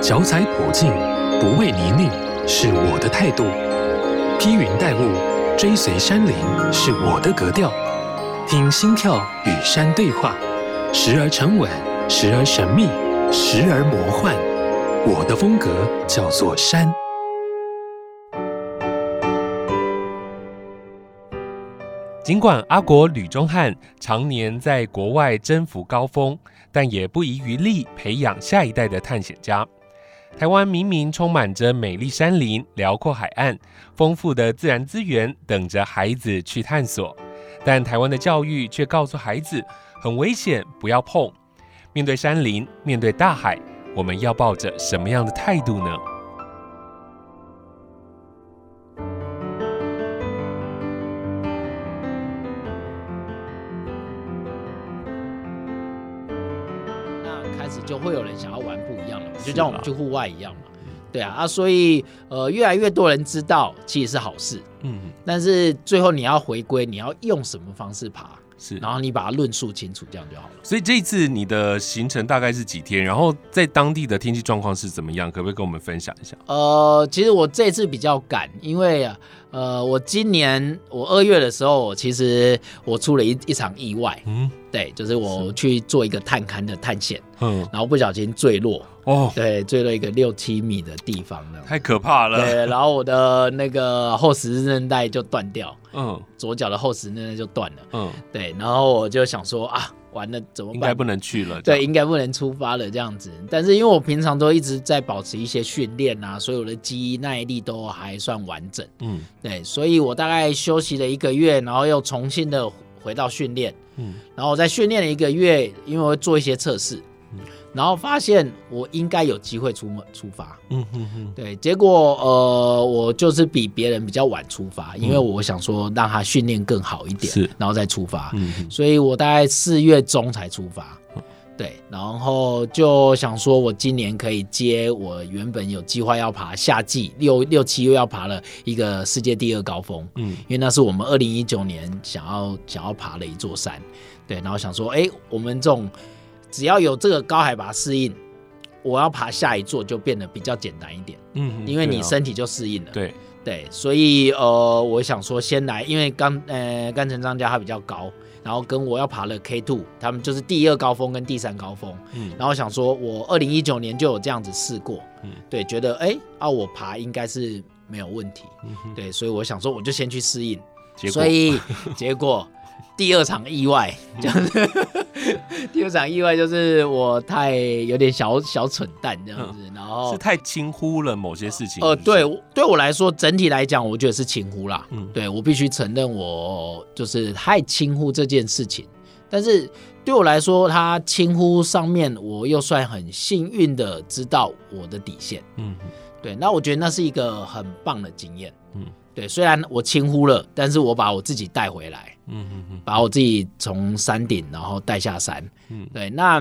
脚踩普径，不畏泥泞，是我的态度；披云戴雾，追随山林，是我的格调。听心跳与山对话，时而沉稳，时而神秘，时而魔幻。我的风格叫做山。尽管阿国吕中汉常年在国外征服高峰，但也不遗余力培养下一代的探险家。台湾明明充满着美丽山林、辽阔海岸、丰富的自然资源，等着孩子去探索。但台湾的教育却告诉孩子很危险，不要碰。面对山林，面对大海，我们要抱着什么样的态度呢？那开始就会有人想要，就像我们去户外一样嘛。对啊，啊，所以呃，越来越多人知道，其实是好事。嗯，但是最后你要回归，你要用什么方式爬？是，然后你把它论述清楚，这样就好了。所以这一次你的行程大概是几天？然后在当地的天气状况是怎么样？可不可以跟我们分享一下？呃，其实我这次比较赶，因为啊，呃，我今年我二月的时候，其实我出了一一场意外。嗯，对，就是我去做一个探勘的探险，嗯，然后不小心坠落。哦，对，坠落一个六七米的地方，太可怕了。对，然后我的那个后十字韧带就断掉，嗯，左脚的后十字韧带就断了，嗯，对，然后我就想说啊，完了怎么办？应该不能去了，对，应该不能出发了这样子。但是因为我平常都一直在保持一些训练啊，所以我的肌耐力都还算完整，嗯，对，所以我大概休息了一个月，然后又重新的回到训练，嗯，然后我在训练了一个月，因为我会做一些测试。然后发现我应该有机会出门出发，嗯哼哼，对，结果呃，我就是比别人比较晚出发，因为我想说让他训练更好一点，是，然后再出发，所以我大概四月中才出发，对，然后就想说我今年可以接我原本有计划要爬夏季六六七又要爬了一个世界第二高峰，嗯，因为那是我们二零一九年想要想要爬的一座山，对，然后想说，哎，我们这种。只要有这个高海拔适应，我要爬下一座就变得比较简单一点。嗯，因为你身体就适应了。对对，所以呃，我想说先来，因为刚呃甘城章嘉它比较高，然后跟我要爬了 K two，他们就是第二高峰跟第三高峰。嗯，然后想说我二零一九年就有这样子试过。嗯，对，觉得哎啊我爬应该是没有问题。嗯哼，对，所以我想说我就先去适应。结果所以结果。第二场意外就是 第二场意外，就是我太有点小小蠢蛋这样子，然后是太轻忽了某些事情。呃，对，对我来说，整体来讲，我觉得是轻忽啦。嗯，对我必须承认，我就是太轻忽这件事情。但是对我来说，他轻忽上面，我又算很幸运的知道我的底线。嗯，对，那我觉得那是一个很棒的经验。嗯。对，虽然我轻忽了，但是我把我自己带回来，嗯嗯嗯，把我自己从山顶然后带下山，嗯，对，那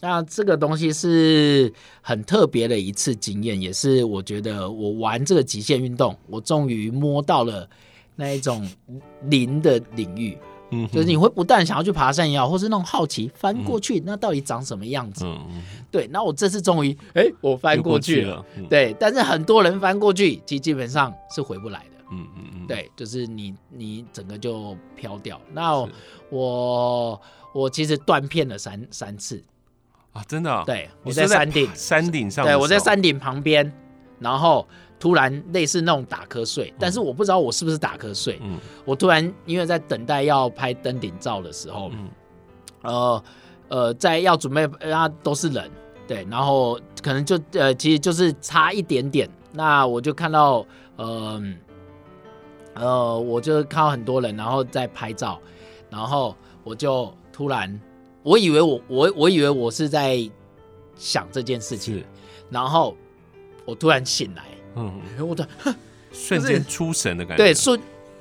那这个东西是很特别的一次经验，也是我觉得我玩这个极限运动，我终于摸到了那一种灵的领域。嗯，就是你会不断想要去爬山也好，或是那种好奇翻过去，那到底长什么样子？嗯，对。那我这次终于，哎，我翻过去了。对，但是很多人翻过去，其实基本上是回不来的。嗯嗯嗯，对，就是你你整个就飘掉。那我我其实断片了三三次。啊，真的。对，我在山顶。山顶上，对，我在山顶旁边，然后。突然类似那种打瞌睡，但是我不知道我是不是打瞌睡。嗯，我突然因为在等待要拍登顶照的时候，嗯，呃呃，在要准备，那都是人，对，然后可能就呃，其实就是差一点点，那我就看到，呃呃，我就看到很多人，然后在拍照，然后我就突然，我以为我我我以为我是在想这件事情，然后我突然醒来。嗯，我的 瞬间出神的感觉，对，瞬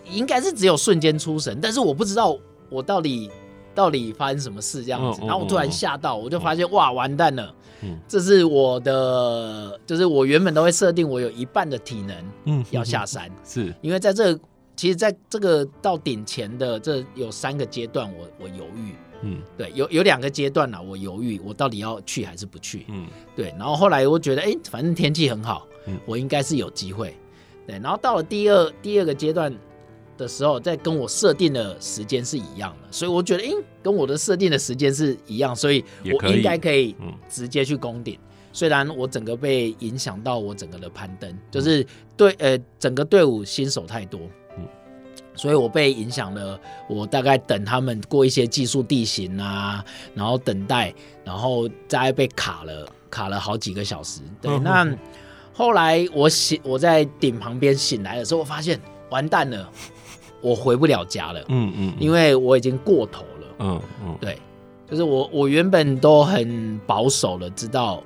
应该是只有瞬间出神，但是我不知道我到底到底发生什么事这样子，然后我突然吓到，我就发现哇，完蛋了，嗯，这是我的，就是我原本都会设定我有一半的体能，嗯，要下山，是。因为在这个，其实在这个到顶前的这有三个阶段，我我犹豫，嗯，对，有有两个阶段呢，我犹豫，我到底要去还是不去。嗯，对，然后后来我觉得，哎，反正天气很好，嗯，我应该是有机会。对，然后到了第二第二个阶段的时候，在跟我设定的时间是一样的，所以我觉得，哎，跟我的设定的时间是一样，所以我应该可以直接去攻顶。虽然我整个被影响到，我整个的攀登就是队呃整个队伍新手太多，嗯，所以我被影响了。我大概等他们过一些技术地形啊，然后等待，然后再被卡了，卡了好几个小时。对，那后来我醒，我在顶旁边醒来的时候，我发现完蛋了，我回不了家了。嗯嗯，因为我已经过头了。嗯嗯，对，就是我我原本都很保守的知道。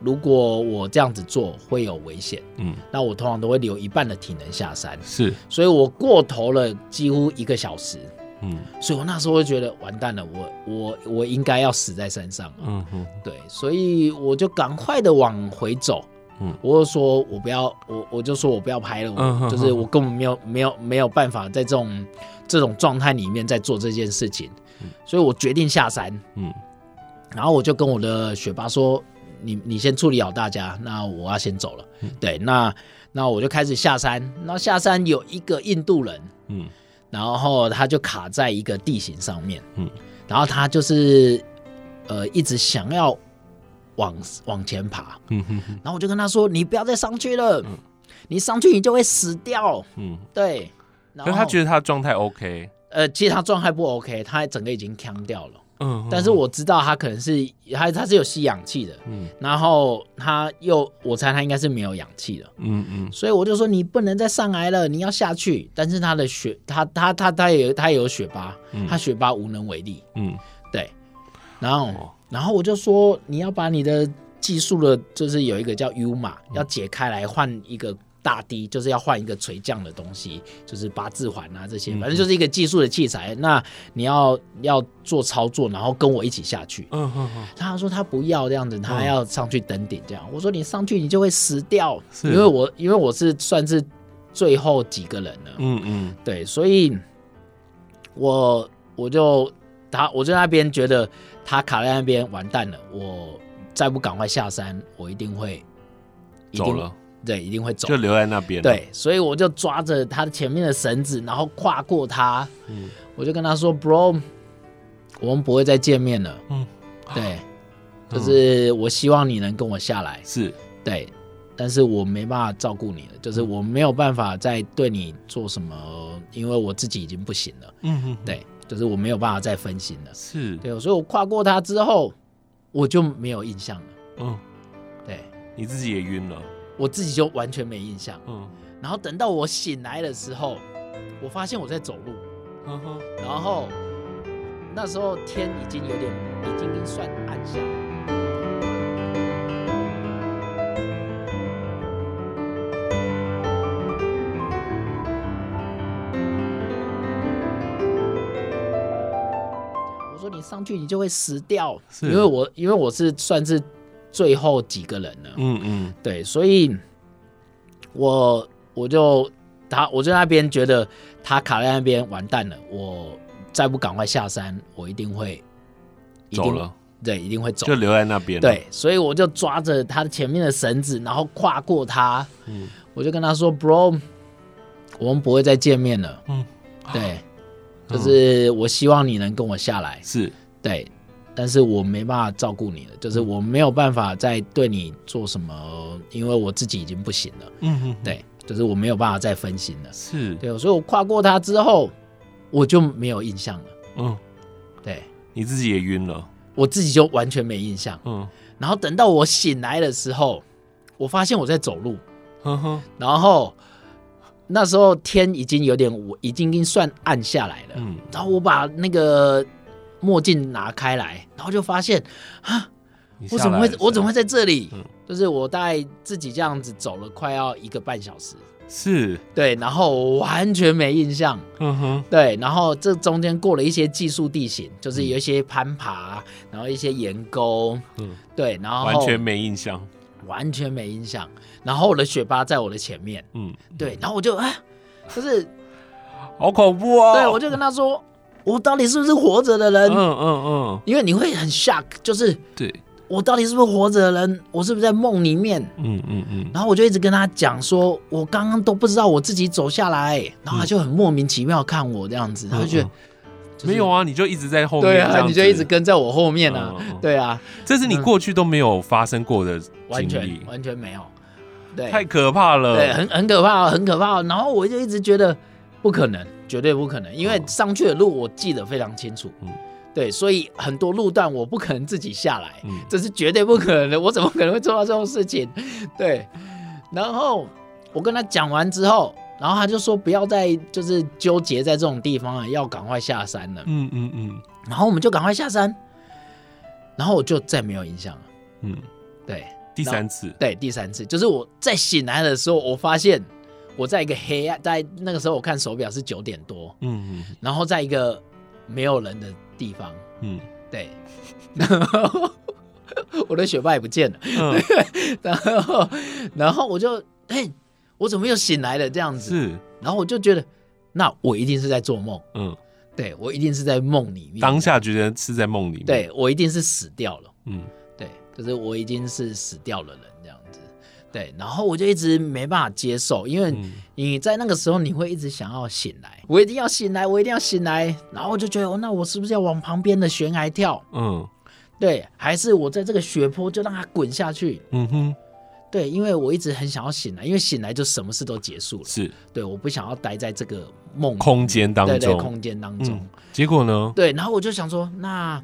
如果我这样子做会有危险，嗯，那我通常都会留一半的体能下山，是，所以我过头了几乎一个小时，嗯，所以我那时候会觉得完蛋了，我我我应该要死在山上，嗯哼，对，所以我就赶快的往回走，嗯，我就说我不要，我我就说我不要拍了，嗯，就是我根本没有没有没有办法在这种这种状态里面在做这件事情，所以我决定下山，嗯，然后我就跟我的学霸说。你你先处理好大家，那我要先走了。嗯、对，那那我就开始下山。那下山有一个印度人，嗯，然后他就卡在一个地形上面，嗯，然后他就是呃一直想要往往前爬，嗯哼哼，然后我就跟他说：“你不要再上去了，嗯、你上去你就会死掉。”嗯，对。然后他觉得他状态 OK，呃，其实他状态不 OK，他整个已经呛掉了。嗯，但是我知道他可能是他他是有吸氧气的，嗯，然后他又我猜他应该是没有氧气的，嗯嗯，所以我就说你不能再上来了，你要下去。但是他的血他他他他也他也有血巴，他血巴无能为力，嗯，对，然后然后我就说你要把你的技术的，就是有一个叫 U 码要解开来换一个。大 D，就是要换一个垂降的东西，就是八字环啊这些，反正就是一个技术的器材。嗯、那你要要做操作，然后跟我一起下去。嗯嗯嗯。他说他不要这样子，他要上去登顶这样。我说你上去你就会死掉，因为我因为我是算是最后几个人了。嗯嗯。对，所以我我就他我在那边觉得他卡在那边完蛋了，我再不赶快下山，我一定会一定走了。对，一定会走，就留在那边。对，所以我就抓着他前面的绳子，然后跨过他。嗯，我就跟他说：“Bro，我们不会再见面了。”嗯，对，就是我希望你能跟我下来。是，对，但是我没办法照顾你了，就是我没有办法再对你做什么，因为我自己已经不行了。嗯哼，对，就是我没有办法再分心了。是，对，所以我跨过它之后，我就没有印象了。嗯，对，你自己也晕了。我自己就完全没印象，嗯，然后等到我醒来的时候，我发现我在走路，嗯哼，然后那时候天已经有点，已经算暗下。上去你就会死掉，因为我因为我是算是。最后几个人了，嗯嗯，对，所以我我就他我在那边觉得他卡在那边完蛋了，我再不赶快下山，我一定会一定走了，对，一定会走，就留在那边。对，所以我就抓着他前面的绳子，然后跨过他，嗯，我就跟他说，Bro，我们不会再见面了，嗯，对，就是我希望你能跟我下来，是对。但是我没办法照顾你了，就是我没有办法再对你做什么，因为我自己已经不行了。嗯哼，对，就是我没有办法再分心了。是，对，所以我跨过他之后，我就没有印象了。嗯，对，你自己也晕了，我自己就完全没印象。嗯，然后等到我醒来的时候，我发现我在走路。嗯哼，然后那时候天已经有点，我已经算暗下来了。嗯，然后我把那个。墨镜拿开来，然后就发现啊，我怎么会我怎么会在这里？嗯、就是我大概自己这样子走了快要一个半小时，是。对，然后我完全没印象，嗯哼，对，然后这中间过了一些技术地形，就是有一些攀爬，然后一些岩沟，嗯，对，然后完全没印象，完全没印象，然后我的雪巴在我的前面，嗯，对，然后我就啊，就是好恐怖哦，对，我就跟他说。我到底是不是活着的人？嗯嗯嗯，因为你会很 shock，就是对。我到底是不是活着的人？我是不是在梦里面？嗯嗯嗯。然后我就一直跟他讲说，我刚刚都不知道我自己走下来，然后他就很莫名其妙看我这样子，他就觉得没有啊，你就一直在后面，对啊，你就一直跟在我后面啊，对啊，这是你过去都没有发生过的经历，完全完全没有，对，太可怕了，对，很很可怕，很可怕。然后我就一直觉得不可能，绝对不可能，因为上去的路我记得非常清楚。嗯。对，所以很多路段我不可能自己下来，嗯、这是绝对不可能的。我怎么可能会做到这种事情？对，然后我跟他讲完之后，然后他就说不要再就是纠结在这种地方了，要赶快下山了。嗯嗯嗯。然后我们就赶快下山，然后我就再没有印象了。嗯，对，第三次，对，第三次就是我在醒来的时候，我发现我在一个黑暗，在那个时候我看手表是九点多。嗯嗯。然后在一个没有人的地方，嗯，对，然 后我的雪霸也不见了，嗯、然后，然后我就，哎，我怎么又醒来了？这样子，是，然后我就觉得，那我一定是在做梦，嗯，对，我一定是在梦里面，当下觉得是在梦里面，对，我一定是死掉了，嗯，对，可是我已经是死掉了人。对，然后我就一直没办法接受，因为你在那个时候你会一直想要醒来，我一定要醒来，我一定要醒来，然后我就觉得，哦，那我是不是要往旁边的悬崖跳？嗯，对，还是我在这个雪坡就让它滚下去？嗯哼，对，因为我一直很想要醒来，因为醒来就什么事都结束了。是，对，我不想要待在这个梦空间当中，对，对，空间当中。嗯，结果呢？对，然后我就想说，那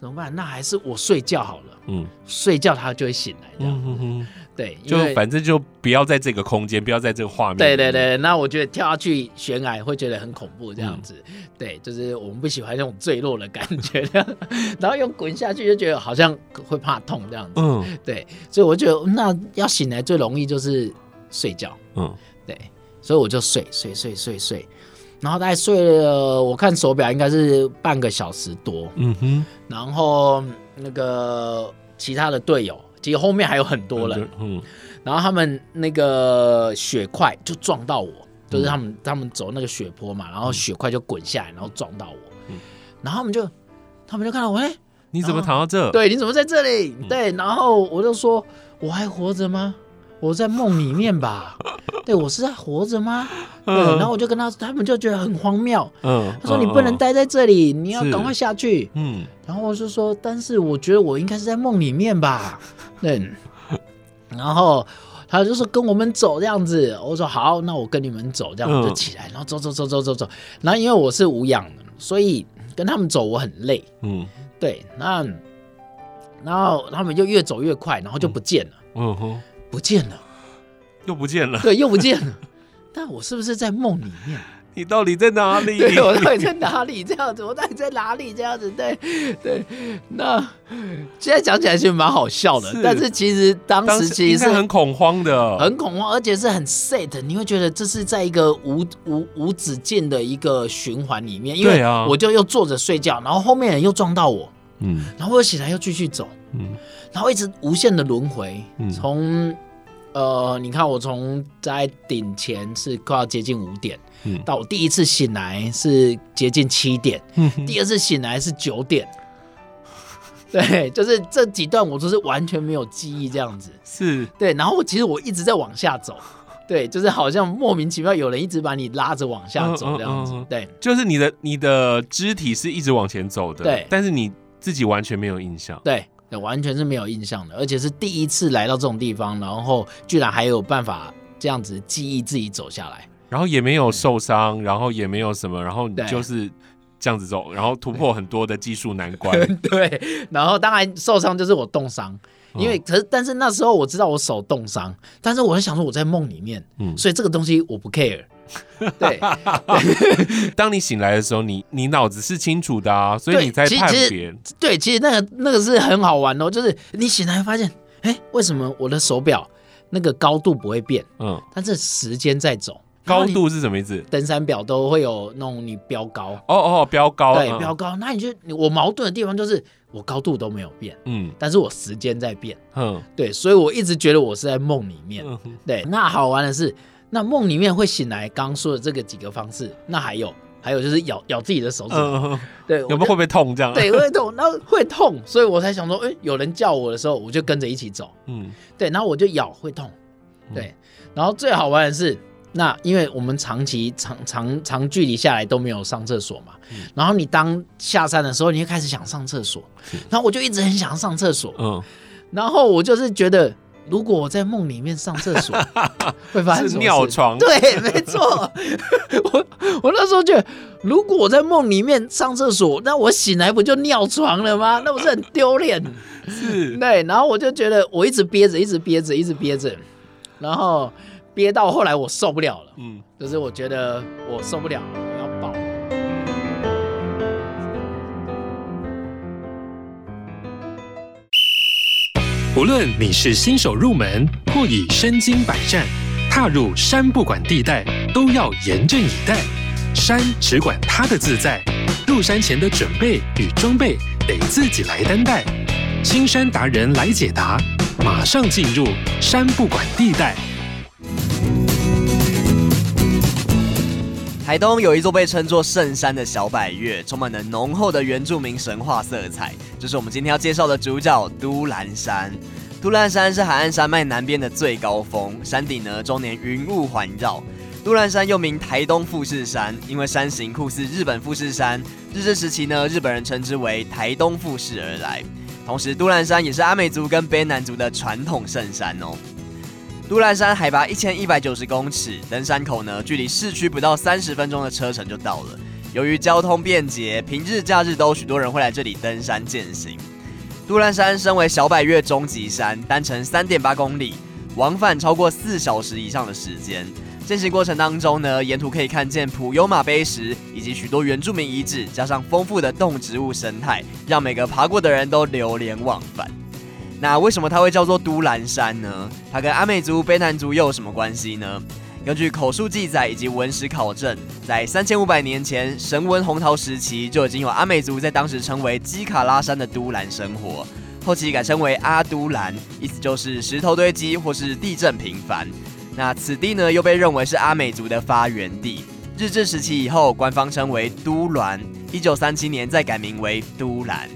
怎么办？那还是我睡觉好了。嗯，睡觉他就会醒来，这样。嗯哼。对，就反正就不要在这个空间，不要在这个画面。对对对，那我觉得跳下去悬崖会觉得很恐怖，这样子。嗯、对，就是我们不喜欢那种坠落的感觉，然后又滚下去就觉得好像会怕痛这样子。嗯，对，所以我觉得那要醒来最容易就是睡觉。嗯，对，所以我就睡睡睡睡睡，然后大概睡了，我看手表应该是半个小时多。嗯哼，然后那个其他的队友。其实后面还有很多人，嗯，然后他们那个雪块就撞到我，就是他们他们走那个雪坡嘛，然后雪块就滚下来，然后撞到我，嗯，然后他们就他们就看到我，哎，你怎么躺到这？对，你怎么在这里？对，然后我就说，我还活着吗？我在梦里面吧？对，我是在活着吗？对，然后我就跟他，他们就觉得很荒谬，嗯，他说你不能待在这里，你要赶快下去，嗯，然后我就说，但是我觉得我应该是在梦里面吧。对，然后他就说跟我们走这样子，我说好，那我跟你们走，这样就起来，然后走走走走走走。然后因为我是无氧的，所以跟他们走我很累。嗯，对，那然后他们就越走越快，然后就不见了。嗯哼，不见了，又不见了。对，又不见了。那我是不是在梦里面？你到底在哪里？对，我到底在哪里？这样子，我到底在哪里？这样子，对对。那现在讲起来其实蛮好笑的，是但是其实当时其实是很恐慌的，很恐慌，而且是很 sad。你会觉得这是在一个无无无止境的一个循环里面，因为我就又坐着睡觉，然后后面人又撞到我，嗯，然后我起来又继续走，嗯，然后一直无限的轮回，从、嗯、呃，你看我从在顶前是快要接近五点。到我第一次醒来是接近七点，第二次醒来是九点，对，就是这几段我都是完全没有记忆这样子，是。对，然后其实我一直在往下走，对，就是好像莫名其妙有人一直把你拉着往下走这样子，对，就是你的你的肢体是一直往前走的，对，但是你自己完全没有印象，对，完全是没有印象的，而且是第一次来到这种地方，然后居然还有办法这样子记忆自己走下来。然后也没有受伤，然后也没有什么，然后你就是这样子走，然后突破很多的技术难关。对，然后当然受伤就是我冻伤，因为可是但是那时候我知道我手冻伤，但是我在想说我在梦里面，嗯，所以这个东西我不 care。对，当你醒来的时候，你你脑子是清楚的啊，所以你在判别。对，其实那个那个是很好玩哦，就是你醒来发现，哎，为什么我的手表那个高度不会变？嗯，但是时间在走。高度是什么意思？登山表都会有那种你标高。哦哦，标高对标高。那你就我矛盾的地方就是我高度都没有变，嗯，但是我时间在变，嗯，对，所以我一直觉得我是在梦里面。对，那好玩的是，那梦里面会醒来，刚刚说的这个几个方式，那还有还有就是咬咬自己的手指，嗯、对，有没有会不会痛这样？对，会痛，然后会痛，所以我才想说，哎、欸，有人叫我的时候，我就跟着一起走，嗯，对，然后我就咬会痛，对，嗯、然后最好玩的是，那因为我们长期长长长距离下来都没有上厕所嘛，嗯、然后你当下山的时候，你就开始想上厕所，然后我就一直很想上厕所，嗯，然后我就是觉得。如果我在梦里面上厕所，会发生？尿床。对，没错。我我那时候觉得，如果我在梦里面上厕所，那我醒来不就尿床了吗？那不是很丢脸？是。对，然后我就觉得，我一直憋着，一直憋着，一直憋着，然后憋到后来我受不了了。嗯，就是我觉得我受不了了。无论你是新手入门，或已身经百战，踏入山不管地带，都要严阵以待。山只管它的自在，入山前的准备与装备得自己来担待。青山达人来解答，马上进入山不管地带。台东有一座被称作圣山的小百岳，充满了浓厚的原住民神话色彩。就是我们今天要介绍的主角都兰山。都兰山是海岸山脉南边的最高峰，山顶呢终年云雾环绕。都兰山又名台东富士山，因为山形酷似日本富士山，日治时期呢日本人称之为台东富士而来。同时，都兰山也是阿美族跟卑南族的传统圣山哦。都兰山海拔一千一百九十公尺，登山口呢，距离市区不到三十分钟的车程就到了。由于交通便捷，平日假日都许多人会来这里登山健行。都兰山身为小百岳中级山，单程三点八公里，往返超过四小时以上的时间。健行过程当中呢，沿途可以看见普悠玛碑石以及许多原住民遗址，加上丰富的动植物生态，让每个爬过的人都流连忘返。那为什么它会叫做都兰山呢？它跟阿美族、卑南族又有什么关系呢？根据口述记载以及文史考证，在三千五百年前，神文洪陶时期就已经有阿美族在当时称为基卡拉山的都兰生活，后期改称为阿都兰，意思就是石头堆积或是地震频繁。那此地呢，又被认为是阿美族的发源地。日治时期以后，官方称为都兰，一九三七年再改名为都兰。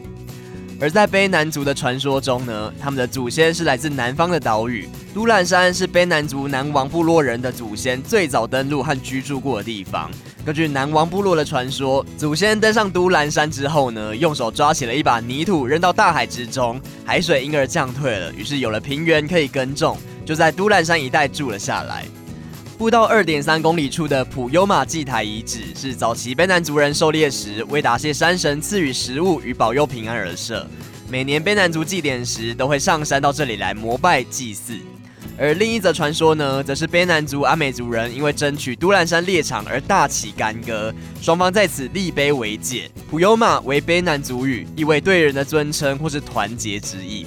而在卑南族的传说中呢，他们的祖先是来自南方的岛屿。都兰山是卑南族南王部落人的祖先最早登陆和居住过的地方。根据南王部落的传说，祖先登上都兰山之后呢，用手抓起了一把泥土扔到大海之中，海水因而降退了，于是有了平原可以耕种，就在都兰山一带住了下来。步道二点三公里处的普尤玛祭台遗址，是早期卑南族人狩猎时为答谢山神赐予食物与保佑平安而设。每年卑南族祭典时，都会上山到这里来膜拜祭祀。而另一则传说呢，则是卑南族、阿美族人因为争取都兰山猎场而大起干戈，双方在此立碑为界。普尤玛为卑南族语，意味对人的尊称或是团结之意。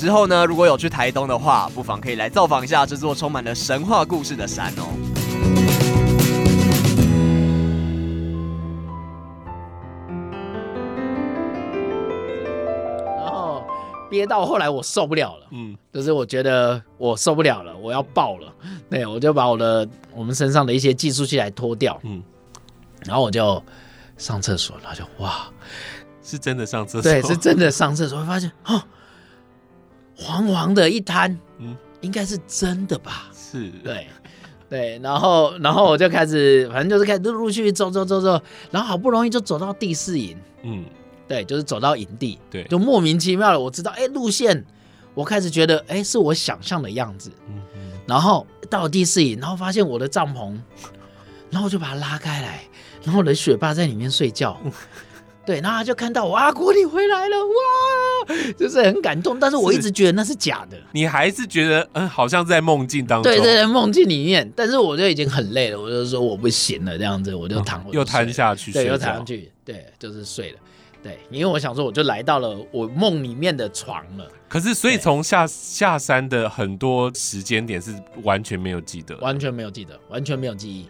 之后呢，如果有去台东的话，不妨可以来造访一下这座充满了神话故事的山哦。然后憋到后来我受不了了，嗯，就是我觉得我受不了了，我要爆了，对，我就把我的我们身上的一些计数器来脱掉，嗯，然后我就上厕所，然后就哇，是真的上厕所，对，是真的上厕所，会发现哦。黄黄的一滩，嗯，应该是真的吧？是，对，对，然后，然后我就开始，反正就是开始陆陆续续走走走走，然后好不容易就走到第四营，嗯，对，就是走到营地，对，就莫名其妙的，我知道，哎，路线，我开始觉得，哎，是我想象的样子，嗯嗯，然后到了第四营，然后发现我的帐篷，然后我就把它拉开来，然后我的雪霸在里面睡觉。对，然后他就看到我阿国你回来了，哇，就是很感动。但是我一直觉得那是假的，你还是觉得嗯，好像在梦境当中。对，在梦境里面。但是我就已经很累了，我就说我不行了，这样子我就躺，又瘫下去，对，又躺下去，对，就是睡了。对，因为我想说，我就来到了我梦里面的床了。可是，所以从下下山的很多时间点是完全没有记得，完全没有记得，完全没有记忆。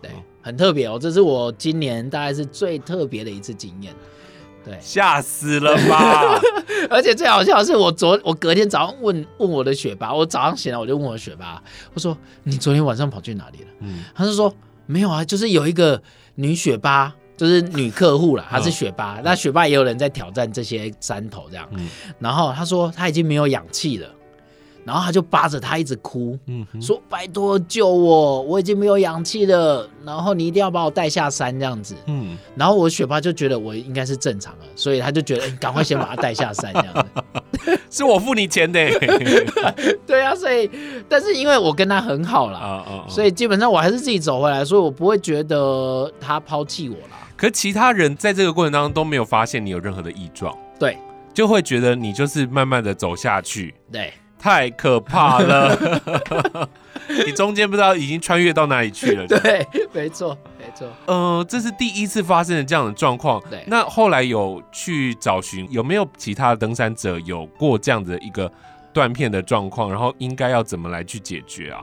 对，很特别哦，这是我今年大概是最特别的一次经验。对，吓死了吧！而且最好笑的是，我昨我隔天早上问问我的学霸，我早上醒来我就问我的雪巴，我说你昨天晚上跑去哪里了？嗯，他就说没有啊，就是有一个女学霸，就是女客户啦，她是学霸，嗯、那学霸也有人在挑战这些山头这样。嗯、然后他说她已经没有氧气了。然后他就扒着他一直哭，嗯、说：“拜托救我，我已经没有氧气了。然后你一定要把我带下山这样子。嗯”然后我雪爸就觉得我应该是正常了，所以他就觉得：“赶快先把他带下山这样子。”是我付你钱的。对啊，所以但是因为我跟他很好啦，哦哦哦，所以基本上我还是自己走回来，所以我不会觉得他抛弃我啦。可其他人在这个过程当中都没有发现你有任何的异状，对，就会觉得你就是慢慢的走下去，对。太可怕了！你中间不知道已经穿越到哪里去了。对，没错，没错。呃，这是第一次发生的这样的状况。对。那后来有去找寻有没有其他的登山者有过这样的一个断片的状况，然后应该要怎么来去解决啊？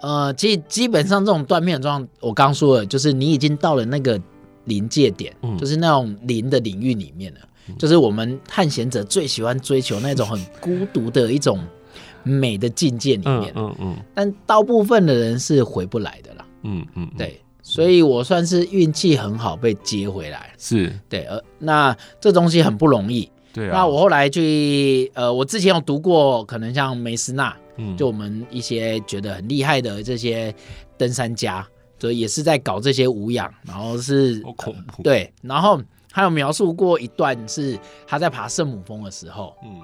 呃，其实基本上这种断片的状况，我刚说了，就是你已经到了那个临界点，嗯，就是那种零的领域里面了。就是我们探险者最喜欢追求那种很孤独的一种美的境界里面，嗯嗯，但大部分的人是回不来的啦，嗯嗯，对，所以我算是运气很好被接回来，是。对，呃，那这东西很不容易，对啊，那我后来去，呃，我之前有读过，可能像梅斯纳，嗯，就我们一些觉得很厉害的这些登山家，所以也是在搞这些无氧，然后是好恐怖，对，然后。他有描述过一段是他在爬圣母峰的时候，嗯，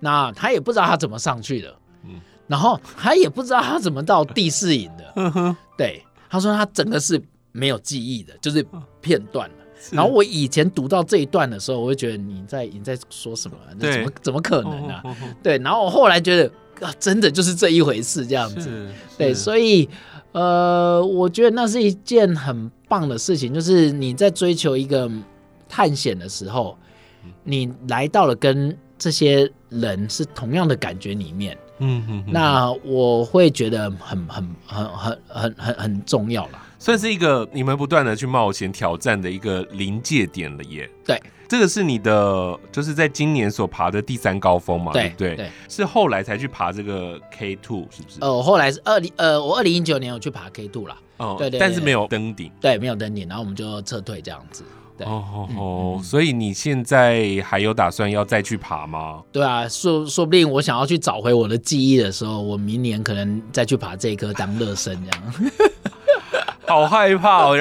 那他也不知道他怎么上去的，嗯，然后他也不知道他怎么到第四营的，嗯哼，对，他说他整个是没有记忆的，就是片段然后我以前读到这一段的时候，我会觉得你在你在说什么？对怎么怎么可能呢？啊？对，然后我后来觉得啊，真的就是这一回事，这样子，对，所以呃，我觉得那是一件很棒的事情，就是你在追求一个。探险的时候，你来到了跟这些人是同样的感觉里面，嗯嗯，那我会觉得很很很很很很很重要了，算是一个你们不断的去冒险挑战的一个临界点了耶。对，这个是你的，就是在今年所爬的第三高峰嘛？对对对，是后来才去爬这个 K Two 是不是？呃，我后来是二零呃，我二零一九年有去爬 K Two 啦，哦，对对，但是没有登顶，对，没有登顶，然后我们就撤退这样子。哦哦哦，所以你现在还有打算要再去爬吗？对啊，说说不定我想要去找回我的记忆的时候，我明年可能再去爬这一颗当热身这样。好害怕哦，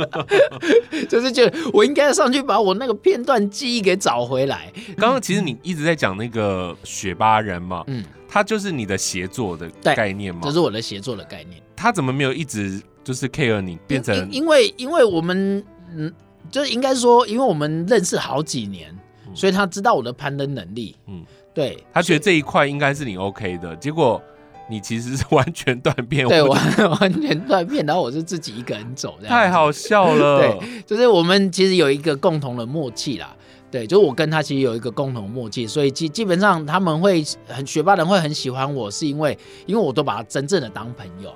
就是觉得我应该上去把我那个片段记忆给找回来。刚刚其实你一直在讲那个雪巴人嘛，嗯，他就是你的协作的概念嘛？这是我的协作的概念。他怎么没有一直就是 care 你变成？因为因为我们嗯。就是应该说，因为我们认识好几年，所以他知道我的攀登能力。嗯，对，他觉得这一块应该是你 OK 的，结果你其实是完全断片，对，完 完全断片，然后我是自己一个人走，太好笑了。对，就是我们其实有一个共同的默契啦。对，就是我跟他其实有一个共同默契，所以基基本上他们会很学霸人会很喜欢我，是因为因为我都把他真正的当朋友。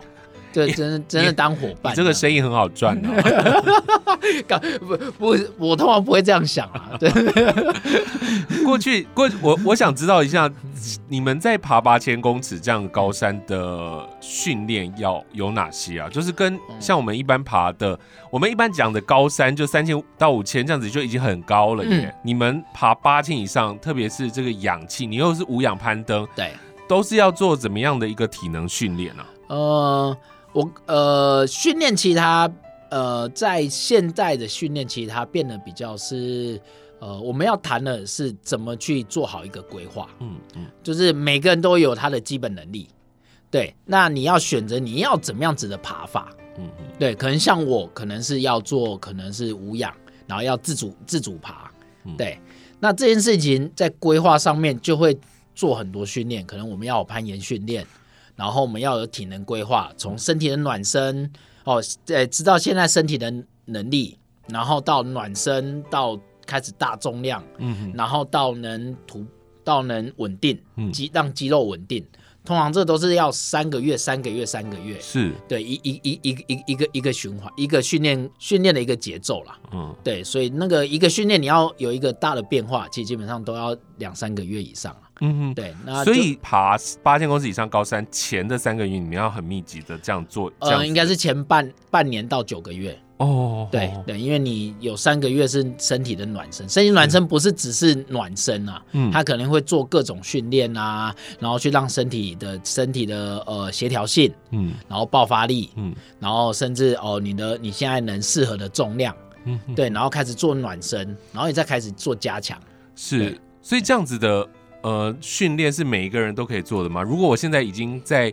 对，真的真的当伙伴，这个生意很好赚哦。不不，我通常不会这样想啊。对，过去过我我想知道一下，你们在爬八千公尺这样高山的训练要有哪些啊？就是跟像我们一般爬的，我们一般讲的高山就三千到五千这样子就已经很高了耶。你们爬八千以上，特别是这个氧气，你又是无氧攀登，对，都是要做怎么样的一个体能训练呢？呃。我呃训练其他呃在现在的训练其他变得比较是呃我们要谈的是怎么去做好一个规划，嗯嗯，就是每个人都有他的基本能力，对，那你要选择你要怎么样子的爬法，嗯嗯，对，可能像我可能是要做可能是无氧，然后要自主自主爬，对，那这件事情在规划上面就会做很多训练，可能我们要有攀岩训练。然后我们要有体能规划，从身体的暖身哦，呃，知道现在身体的能力，然后到暖身，到开始大重量，嗯哼，然后到能突，到能稳定肌，让肌肉稳定。通常这都是要三个月，三个月，三个月，是对一一一一一一个一个循环，一个训练训练的一个节奏啦。嗯，对，所以那个一个训练你要有一个大的变化，其实基本上都要两三个月以上。嗯哼，对，那所以爬八千公尺以上高山前的三个月，你们要很密集的这样做。呃，应该是前半半年到九个月。哦，对对，因为你有三个月是身体的暖身，身体暖身不是只是暖身啊，嗯，他可能会做各种训练啊，然后去让身体的身体的呃协调性，嗯，然后爆发力，嗯，然后甚至哦你的你现在能适合的重量，嗯，对，然后开始做暖身，然后你再开始做加强，是，所以这样子的呃训练是每一个人都可以做的吗？如果我现在已经在。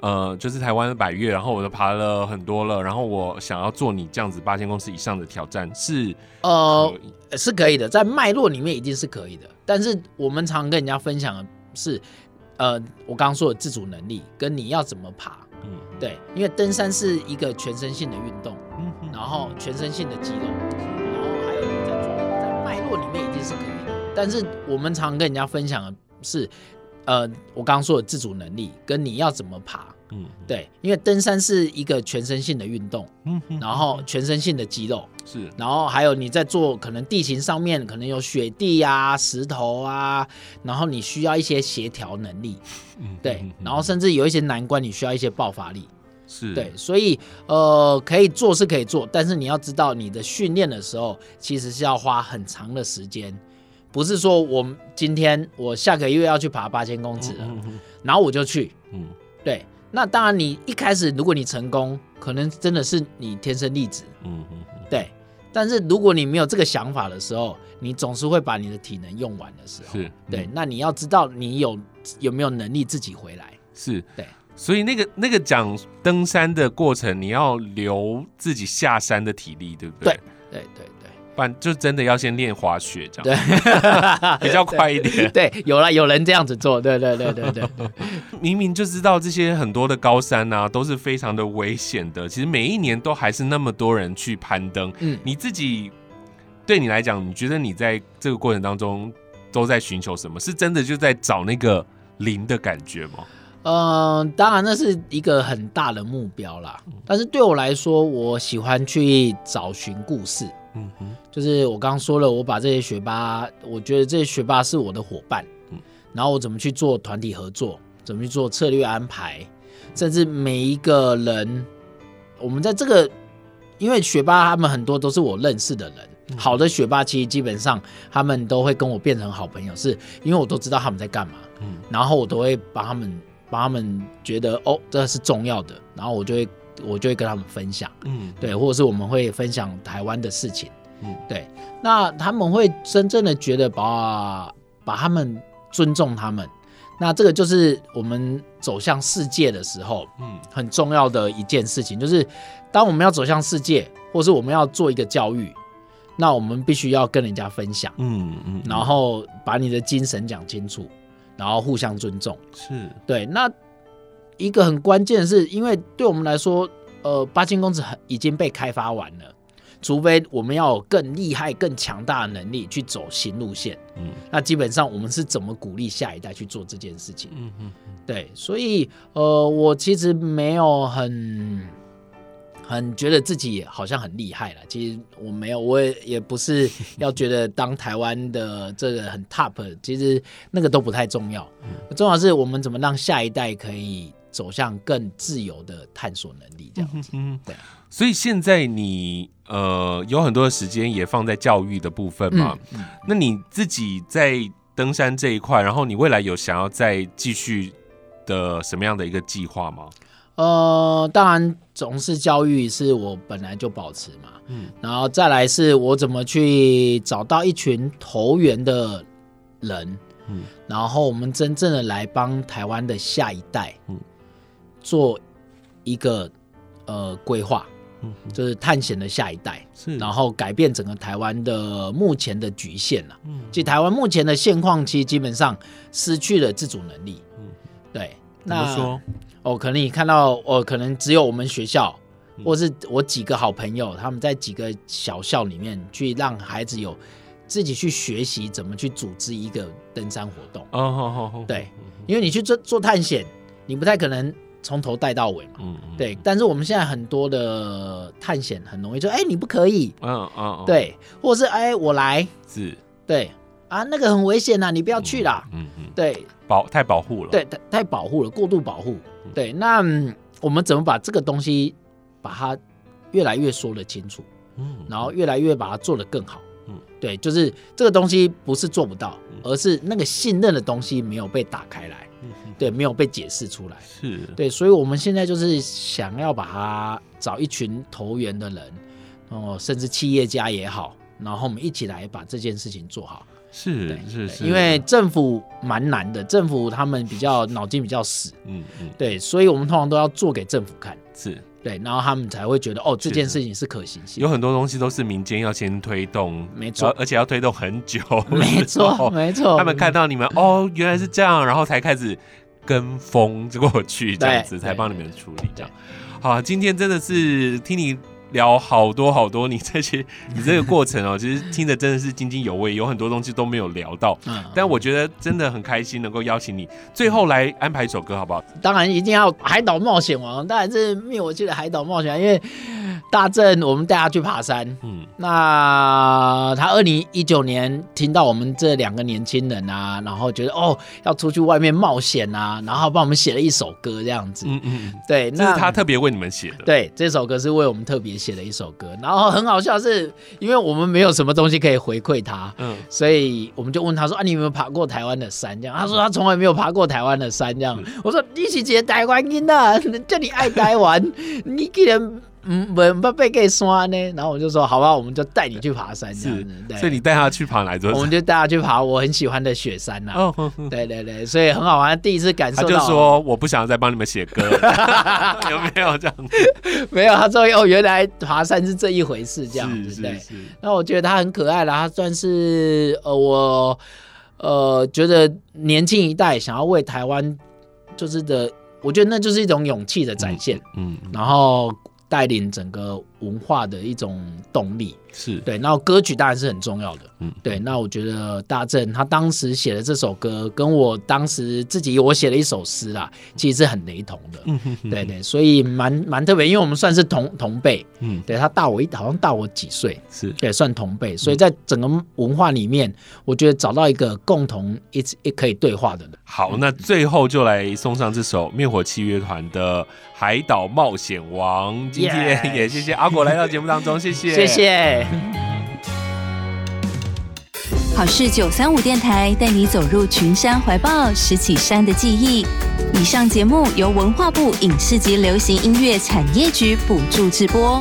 呃，就是台湾的百岳，然后我都爬了很多了，然后我想要做你这样子八千公尺以上的挑战，是呃是可以的，在脉络里面一定是可以的。但是我们常跟人家分享的是，呃，我刚刚说的自主能力跟你要怎么爬，嗯，对，因为登山是一个全身性的运动，嗯，然后全身性的肌肉，然后还有你在做在脉络里面一定是可以的。但是我们常跟人家分享的是。呃，我刚刚说的自主能力跟你要怎么爬，嗯，对，因为登山是一个全身性的运动，嗯，然后全身性的肌肉是，然后还有你在做可能地形上面可能有雪地啊、石头啊，然后你需要一些协调能力，嗯，对，然后甚至有一些难关你需要一些爆发力，是。对，所以呃，可以做是可以做，但是你要知道你的训练的时候其实是要花很长的时间。不是说我今天我下个月要去爬八千公尺了，嗯嗯嗯，然后我就去。嗯，对。那当然，你一开始如果你成功，可能真的是你天生丽质。嗯嗯，对。但是如果你没有这个想法的时候，你总是会把你的体能用完的时候。是。对。那你要知道，你有有没有能力自己回来？是。对。所以那个那个讲登山的过程，你要留自己下山的体力，对不对？对对对。不然就真的要先练滑雪，这样对，比较快一点。对，有了有人这样子做，对对对对对。明明就知道这些很多的高山啊，都是非常的危险的。其实每一年都还是那么多人去攀登。嗯，你自己对你来讲，你觉得你在这个过程当中都在寻求什么？是真的就在找那个零的感觉吗？嗯、呃，当然那是一个很大的目标啦。但是对我来说，我喜欢去找寻故事。嗯哼，就是我刚刚说了，我把这些学霸，我觉得这些学霸是我的伙伴，嗯，然后我怎么去做团体合作，怎么去做策略安排，甚至每一个人，我们在这个，因为学霸他们很多都是我认识的人，好的学霸其实基本上他们都会跟我变成好朋友，是因为我都知道他们在干嘛，嗯，然后我都会帮他们，帮他们觉得哦，这是重要的，然后我就会。我就会跟他们分享，嗯，对，或者是我们会分享台湾的事情，嗯，对，那他们会真正的觉得把把他们尊重他们，那这个就是我们走向世界的时候，嗯，很重要的一件事情，就是当我们要走向世界，或是我们要做一个教育，那我们必须要跟人家分享，嗯嗯，然后把你的精神讲清楚，然后互相尊重，是。对，那。一个很关键的是，因为对我们来说，呃，八千公尺已经被开发完了，除非我们要有更厉害、更强大的能力去走新路线。嗯，那基本上我们是怎么鼓励下一代去做这件事情？嗯嗯，对，所以呃，我其实没有很很觉得自己好像很厉害了。其实我没有，我也也不是要觉得当台湾的这个很 top，其实那个都不太重要。重要是我们怎么让下一代可以。走向更自由的探索能力，这样子。嗯，对。所以现在你呃有很多的时间也放在教育的部分嘛。嗯。那你自己在登山这一块，然后你未来有想要再继续的什么样的一个计划吗？呃，当然，总是教育是我本来就保持嘛。嗯。然后再来是我怎么去找到一群投缘的人。嗯。然后我们真正的来帮台湾的下一代。嗯。做一个呃规划，嗯，就是探险的下一代，是，然后改变整个台湾的目前的局限了。嗯，其实台湾目前的现况，其实基本上失去了自主能力。嗯，对。那说哦，可能你看到哦，可能只有我们学校，或是我几个好朋友，他们在几个小校里面去让孩子有自己去学习怎么去组织一个登山活动。哦，好好好。对，因为你去做做探险，你不太可能。从头带到尾嘛，嗯，对。但是我们现在很多的探险很容易就，哎，你不可以，嗯嗯，对，或者是哎，我来，是，对。啊，那个很危险呐，你不要去啦。嗯嗯，嗯对，保太保护了，对，太太保护了，过度保护。嗯、对，那、嗯、我们怎么把这个东西把它越来越说得清楚？嗯，然后越来越把它做得更好。嗯，对，就是这个东西不是做不到，嗯、而是那个信任的东西没有被打开来。嗯，对，没有被解释出来。是，对，所以我们现在就是想要把它找一群投缘的人，哦，甚至企业家也好，然后我们一起来把这件事情做好。是是，因为政府蛮难的，政府他们比较脑筋比较死，嗯嗯，对，所以我们通常都要做给政府看，是对，然后他们才会觉得哦，这件事情是可行性。有很多东西都是民间要先推动，没错，而且要推动很久，没错没错。他们看到你们哦，原来是这样，然后才开始跟风过去，这样子才帮你们处理这样。好，今天真的是听你。聊好多好多，你这些 你这个过程哦、喔，其实听着真的是津津有味，有很多东西都没有聊到。嗯，但我觉得真的很开心能够邀请你，最后来安排一首歌好不好？当然一定要《海岛冒险王》，当然是灭火器的《海岛冒险》，因为大正我们带他去爬山。嗯，那他二零一九年听到我们这两个年轻人啊，然后觉得哦要出去外面冒险啊，然后帮我们写了一首歌这样子。嗯嗯，对，那是他特别为你们写的。对，这首歌是为我们特别。写的一首歌，然后很好笑，是因为我们没有什么东西可以回馈他，嗯，所以我们就问他说：“啊，你有没有爬过台湾的山？”这样，他说他从来没有爬过台湾的山。这样，我说：“你是一个台湾人呐，叫你爱台湾，你既然……”嗯，不不被给刷呢，然后我就说好吧，我们就带你去爬山这样子。对，所以你带他去爬哪座？我们就带他去爬我很喜欢的雪山呐。哦，对对对，所以很好玩，第一次感受到。他就说我不想再帮你们写歌，有没有这样子？没有，他说哦，原来爬山是这一回事，这样子对。那我觉得他很可爱啦，他算是呃我呃觉得年轻一代想要为台湾就是的，我觉得那就是一种勇气的展现。嗯，然后。带领整个文化的一种动力。是。对，然后歌曲当然是很重要的，嗯，对。那我觉得大正他当时写的这首歌，跟我当时自己我写了一首诗啦，其实是很雷同的，嗯哼哼，对对，所以蛮蛮特别，因为我们算是同同辈，嗯，对他大我一，好像大我几岁，是。对，算同辈，所以在整个文化里面，我觉得找到一个共同一直也可以对话的人。好，那最后就来送上这首灭火器乐团的《海岛冒险王》，今天也谢谢阿果来到节目当中，谢谢，谢谢。好事九三五电台带你走入群山怀抱，拾起山的记忆。以上节目由文化部影视及流行音乐产业局补助直播。